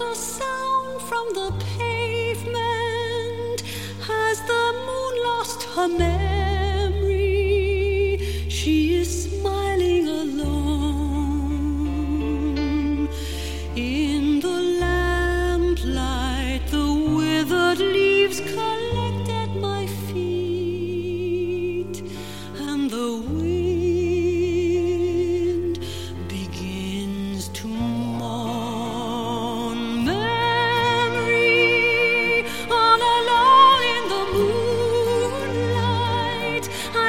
a sound from the pavement. Has the moon lost her man?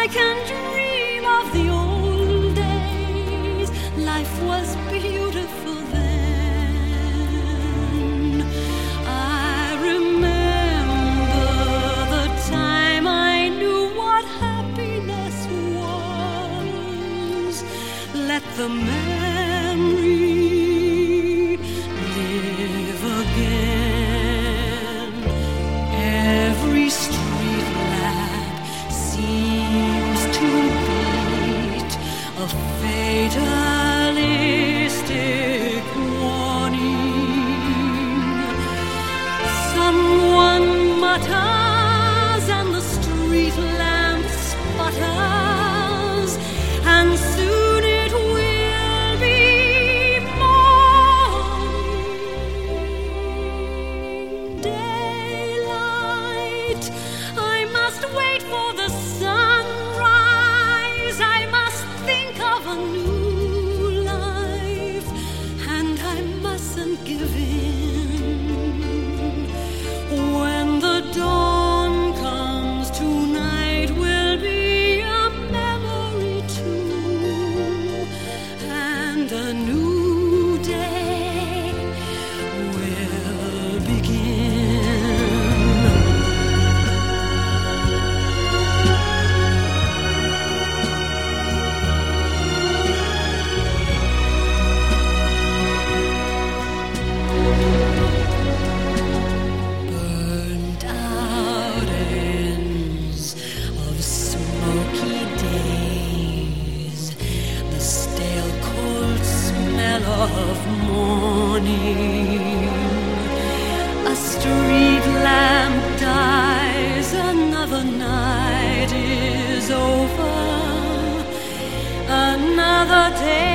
I can dream of the old days. Life was beautiful then. I remember the time I knew what happiness was. Let the time. of morning. A street lamp dies, another night is over, another day.